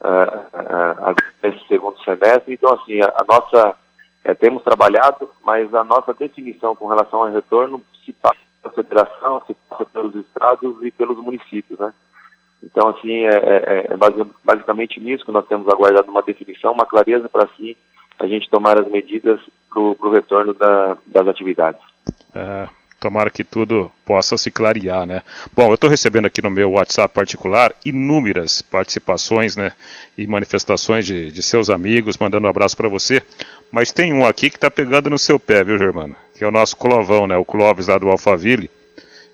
uh, nesse segundo semestre. Então, assim, a, a nossa é, temos trabalhado, mas a nossa definição com relação ao retorno se passa pela federação, se passa pelos estados e pelos municípios, né? Então, assim, é, é, basicamente nisso que nós temos aguardado uma definição, uma clareza para assim a gente tomar as medidas para o retorno da, das atividades. É, tomara que tudo possa se clarear, né? Bom, eu estou recebendo aqui no meu WhatsApp particular inúmeras participações, né, e manifestações de, de seus amigos, mandando um abraço para você, mas tem um aqui que está pegando no seu pé, viu, Germano? Que é o nosso Clovão, né, o Clóvis lá do Alphaville.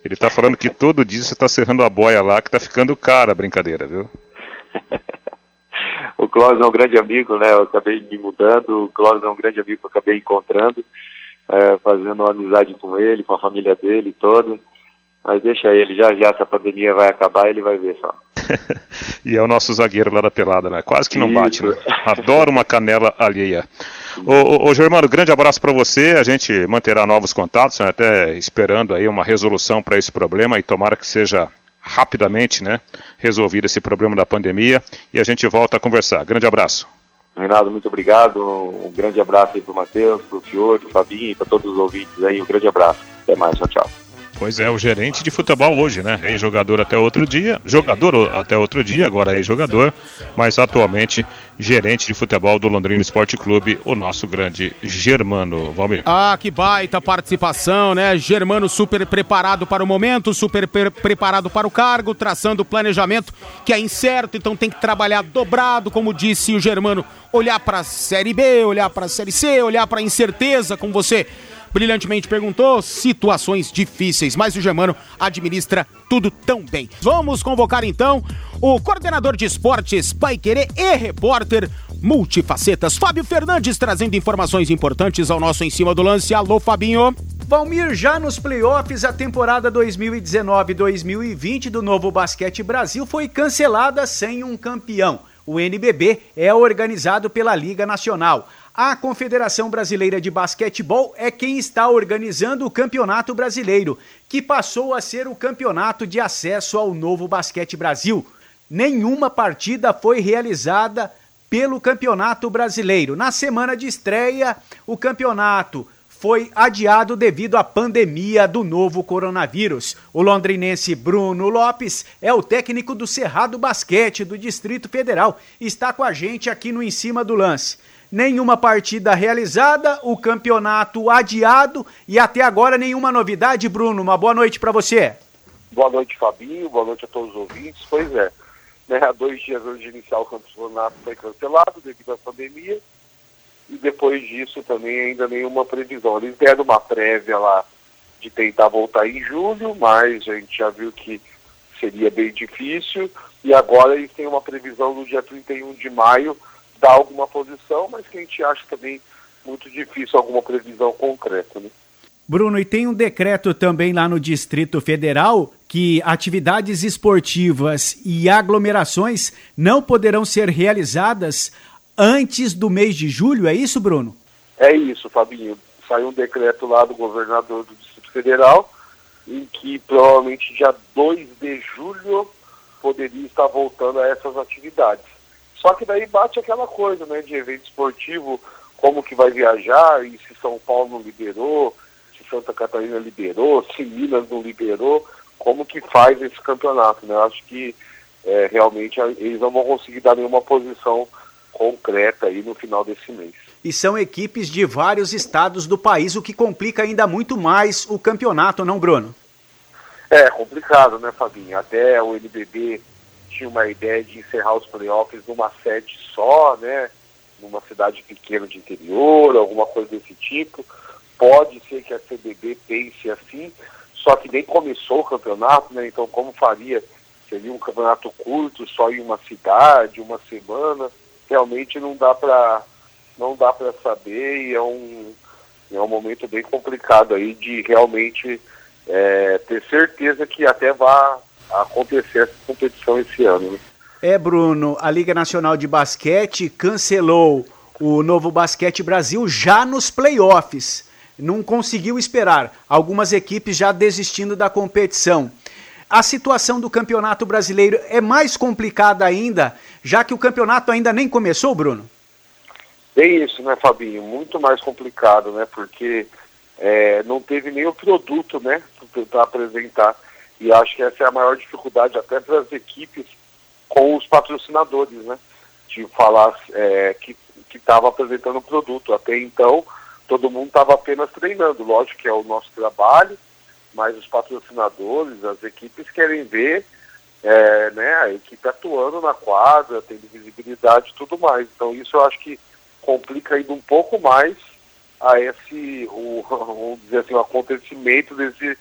Ele está falando que todo dia você está serrando a boia lá, que está ficando cara a brincadeira, viu? o Clóvis é um grande amigo, né? Eu acabei me mudando, o Clóvis é um grande amigo que eu acabei encontrando, é, fazendo uma amizade com ele, com a família dele toda. Mas deixa ele, já já essa pandemia vai acabar, ele vai ver só. e é o nosso zagueiro lá da pelada, né? Quase que não Isso. bate, né? Adoro uma canela alheia. Ô, ô, ô Germano, grande abraço para você. A gente manterá novos contatos, né? até esperando aí uma resolução para esse problema e tomara que seja rapidamente, né, resolvido esse problema da pandemia e a gente volta a conversar. Grande abraço. Renato, muito obrigado. Um grande abraço aí para o Matheus, para o Fiore, para o Fabinho e para todos os ouvintes aí. Um grande abraço. Até mais. Tchau, tchau. Pois é, o gerente de futebol hoje, né? Ex-jogador até outro dia, jogador até outro dia, agora é jogador, mas atualmente gerente de futebol do Londrina Esporte Clube, o nosso grande Germano. Valmir. Ah, que baita participação, né? Germano super preparado para o momento, super preparado para o cargo, traçando o planejamento que é incerto, então tem que trabalhar dobrado, como disse o Germano, olhar para a Série B, olhar para a Série C, olhar para a incerteza, como você brilhantemente perguntou, situações difíceis, mas o Germano administra tudo tão bem. Vamos convocar então o coordenador de esportes, Pai Querer e repórter multifacetas, Fábio Fernandes, trazendo informações importantes ao nosso em cima do lance. Alô, Fabinho. Valmir, já nos playoffs, a temporada 2019-2020 do Novo Basquete Brasil foi cancelada sem um campeão. O NBB é organizado pela Liga Nacional. A Confederação Brasileira de Basquetebol é quem está organizando o Campeonato Brasileiro, que passou a ser o campeonato de acesso ao novo Basquete Brasil. Nenhuma partida foi realizada pelo Campeonato Brasileiro. Na semana de estreia, o campeonato foi adiado devido à pandemia do novo coronavírus. O londrinense Bruno Lopes é o técnico do Cerrado Basquete do Distrito Federal. Está com a gente aqui no Em Cima do Lance nenhuma partida realizada, o campeonato adiado e até agora nenhuma novidade, Bruno. Uma boa noite para você. Boa noite, Fabinho. Boa noite a todos os ouvintes. Pois é, né, há dois dias antes de iniciar o campeonato foi cancelado devido à pandemia e depois disso também ainda nenhuma previsão. Eles deram uma prévia lá de tentar voltar em julho, mas a gente já viu que seria bem difícil e agora eles têm uma previsão no dia 31 de maio dar alguma posição, mas que a gente acha também muito difícil alguma previsão concreta. Né? Bruno, e tem um decreto também lá no Distrito Federal que atividades esportivas e aglomerações não poderão ser realizadas antes do mês de julho, é isso, Bruno? É isso, Fabinho. Saiu um decreto lá do governador do Distrito Federal em que provavelmente dia 2 de julho poderia estar voltando a essas atividades. Só que daí bate aquela coisa, né, de evento esportivo, como que vai viajar, e se São Paulo não liberou, se Santa Catarina liberou, se Minas não liberou, como que faz esse campeonato, né? Acho que é, realmente eles não vão conseguir dar nenhuma posição concreta aí no final desse mês. E são equipes de vários estados do país, o que complica ainda muito mais o campeonato, não, Bruno? É complicado, né, Fabinho? Até o NBB tinha uma ideia de encerrar os playoffs numa sede só, né? Numa cidade pequena de interior, alguma coisa desse tipo. Pode ser que a CBB pense assim, só que nem começou o campeonato, né? Então, como faria? Seria um campeonato curto, só em uma cidade, uma semana. Realmente não dá para não dá para saber e é um é um momento bem complicado aí de realmente é, ter certeza que até vá acontecer essa competição esse ano. Né? É, Bruno, a Liga Nacional de Basquete cancelou o Novo Basquete Brasil já nos playoffs. Não conseguiu esperar. Algumas equipes já desistindo da competição. A situação do Campeonato Brasileiro é mais complicada ainda, já que o campeonato ainda nem começou, Bruno? É isso, né, Fabinho? Muito mais complicado, né? Porque é, não teve o produto, né, para apresentar. E acho que essa é a maior dificuldade até para as equipes com os patrocinadores, né? De falar é, que estava apresentando o produto. Até então, todo mundo estava apenas treinando. Lógico que é o nosso trabalho, mas os patrocinadores, as equipes querem ver é, né, a equipe atuando na quadra, tendo visibilidade e tudo mais. Então isso eu acho que complica ainda um pouco mais a esse, o, vamos dizer assim, o acontecimento desse,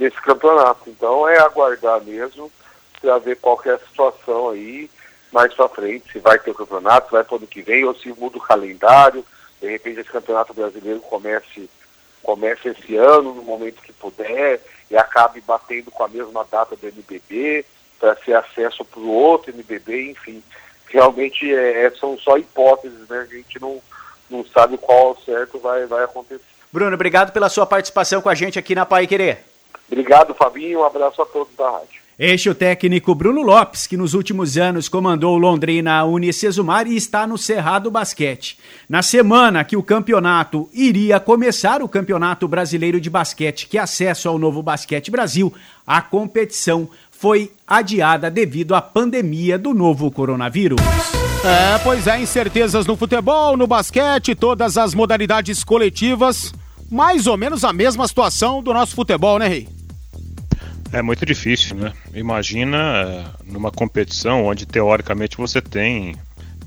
desse campeonato. Então é aguardar mesmo para ver qual é a situação aí mais para frente, se vai ter o campeonato, vai para o ano que vem, ou se muda o calendário, de repente esse campeonato brasileiro comece, comece esse ano, no momento que puder, e acabe batendo com a mesma data do NBB, para ser acesso para o outro NBB, enfim. Realmente é, é, são só hipóteses, né? A gente não, não sabe qual certo vai, vai acontecer. Bruno, obrigado pela sua participação com a gente aqui na Pai Querer. Obrigado, Fabinho. Um abraço a todos da rádio. Este é o técnico Bruno Lopes, que nos últimos anos comandou Londrina Unicesumar e está no Cerrado Basquete. Na semana que o campeonato iria começar, o Campeonato Brasileiro de Basquete, que acessa ao Novo Basquete Brasil, a competição foi adiada devido à pandemia do novo coronavírus. É, pois é, incertezas no futebol, no basquete, todas as modalidades coletivas, mais ou menos a mesma situação do nosso futebol, né, Rei? É muito difícil, né? Imagina é, numa competição onde teoricamente você tem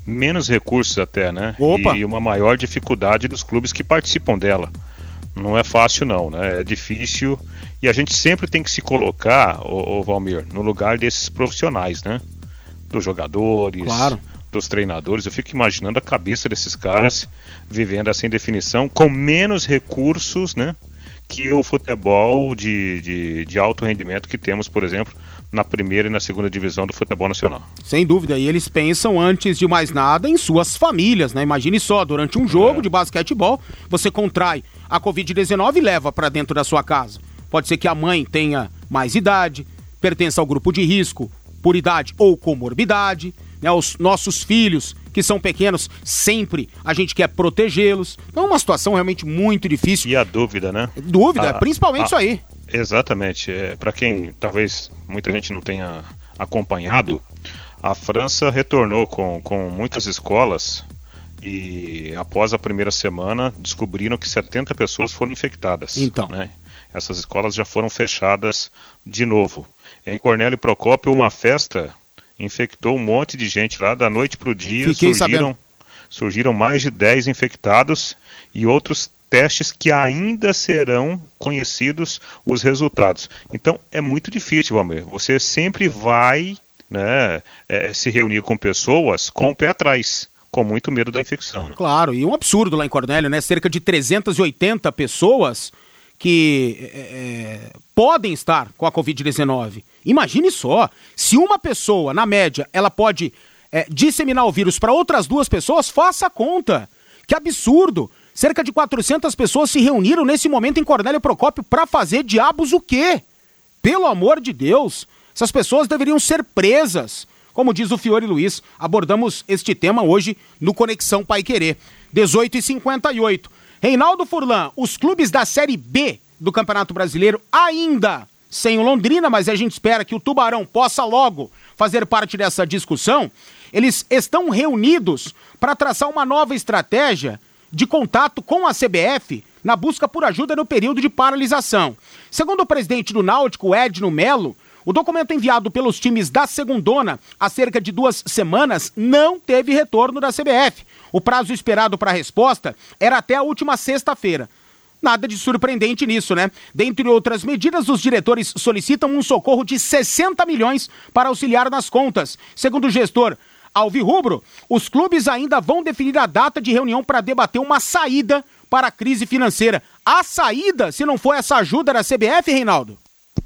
menos recursos até, né? Opa. E uma maior dificuldade dos clubes que participam dela. Não é fácil não, né? É difícil e a gente sempre tem que se colocar, ô, ô Valmir, no lugar desses profissionais, né? Dos jogadores, claro. dos treinadores. Eu fico imaginando a cabeça desses caras vivendo essa indefinição com menos recursos, né? Que o futebol de, de, de alto rendimento que temos, por exemplo, na primeira e na segunda divisão do futebol nacional. Sem dúvida, e eles pensam antes de mais nada em suas famílias, né? Imagine só, durante um jogo é. de basquetebol, você contrai a Covid-19 e leva para dentro da sua casa. Pode ser que a mãe tenha mais idade, pertença ao grupo de risco, por idade ou comorbidade. Né? Os nossos filhos, que são pequenos, sempre a gente quer protegê-los. Então é uma situação realmente muito difícil. E a dúvida, né? Dúvida, a, principalmente a, isso aí. Exatamente. É, Para quem talvez muita gente não tenha acompanhado, a França retornou com, com muitas escolas e após a primeira semana descobriram que 70 pessoas foram infectadas. Então. Né? essas escolas já foram fechadas de novo. Em Cornélio Procópio, uma festa infectou um monte de gente lá da noite para o dia. Fiquei surgiram, surgiram mais de 10 infectados e outros testes que ainda serão conhecidos os resultados. Então é muito difícil, Valmir. Você sempre vai né, é, se reunir com pessoas com o pé atrás com muito medo da infecção. Né? Claro, e um absurdo lá em Cornélio, né? Cerca de 380 pessoas que é, é, podem estar com a Covid-19. Imagine só, se uma pessoa, na média, ela pode é, disseminar o vírus para outras duas pessoas, faça a conta. Que absurdo! Cerca de 400 pessoas se reuniram nesse momento em Cornélio Procópio para fazer diabos o quê? Pelo amor de Deus, essas pessoas deveriam ser presas. Como diz o Fiore Luiz, abordamos este tema hoje no Conexão Pai Querer. 18 e 58 Reinaldo Furlan, os clubes da Série B do Campeonato Brasileiro ainda sem o Londrina, mas a gente espera que o Tubarão possa logo fazer parte dessa discussão. Eles estão reunidos para traçar uma nova estratégia de contato com a CBF na busca por ajuda no período de paralisação. Segundo o presidente do Náutico, Edno Melo, o documento enviado pelos times da Segundona há cerca de duas semanas não teve retorno da CBF. O prazo esperado para a resposta era até a última sexta-feira. Nada de surpreendente nisso, né? Dentre outras medidas, os diretores solicitam um socorro de 60 milhões para auxiliar nas contas. Segundo o gestor Alvirrubro, os clubes ainda vão definir a data de reunião para debater uma saída para a crise financeira. A saída, se não for essa ajuda da CBF, Reinaldo?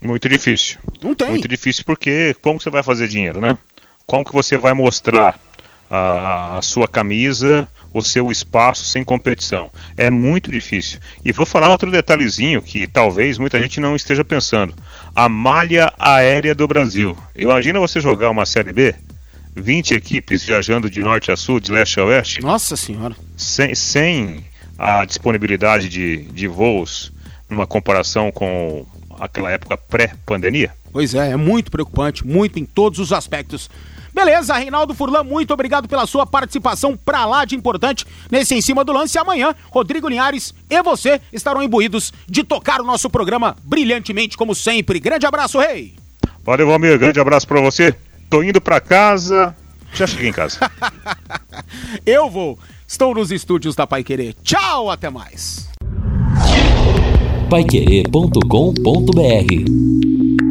Muito difícil. Não tem. Muito difícil porque como você vai fazer dinheiro, né? Como que você vai mostrar a, a sua camisa, o seu espaço sem competição? É muito difícil. E vou falar outro detalhezinho que talvez muita gente não esteja pensando. A malha aérea do Brasil. Imagina você jogar uma Série B 20 equipes viajando de norte a sul, de leste a oeste. Nossa senhora. Sem, sem a disponibilidade de, de voos numa comparação com aquela época pré-pandemia? Pois é, é muito preocupante, muito em todos os aspectos. Beleza, Reinaldo Furlan, muito obrigado pela sua participação pra lá de importante nesse Em Cima do Lance. Amanhã, Rodrigo Linhares e você estarão imbuídos de tocar o nosso programa brilhantemente, como sempre. Grande abraço, Rei! Valeu, Valmir, grande abraço pra você. Tô indo pra casa, já cheguei em casa. Eu vou. Estou nos estúdios da Pai Querer. Tchau, até mais paiquerê.com.br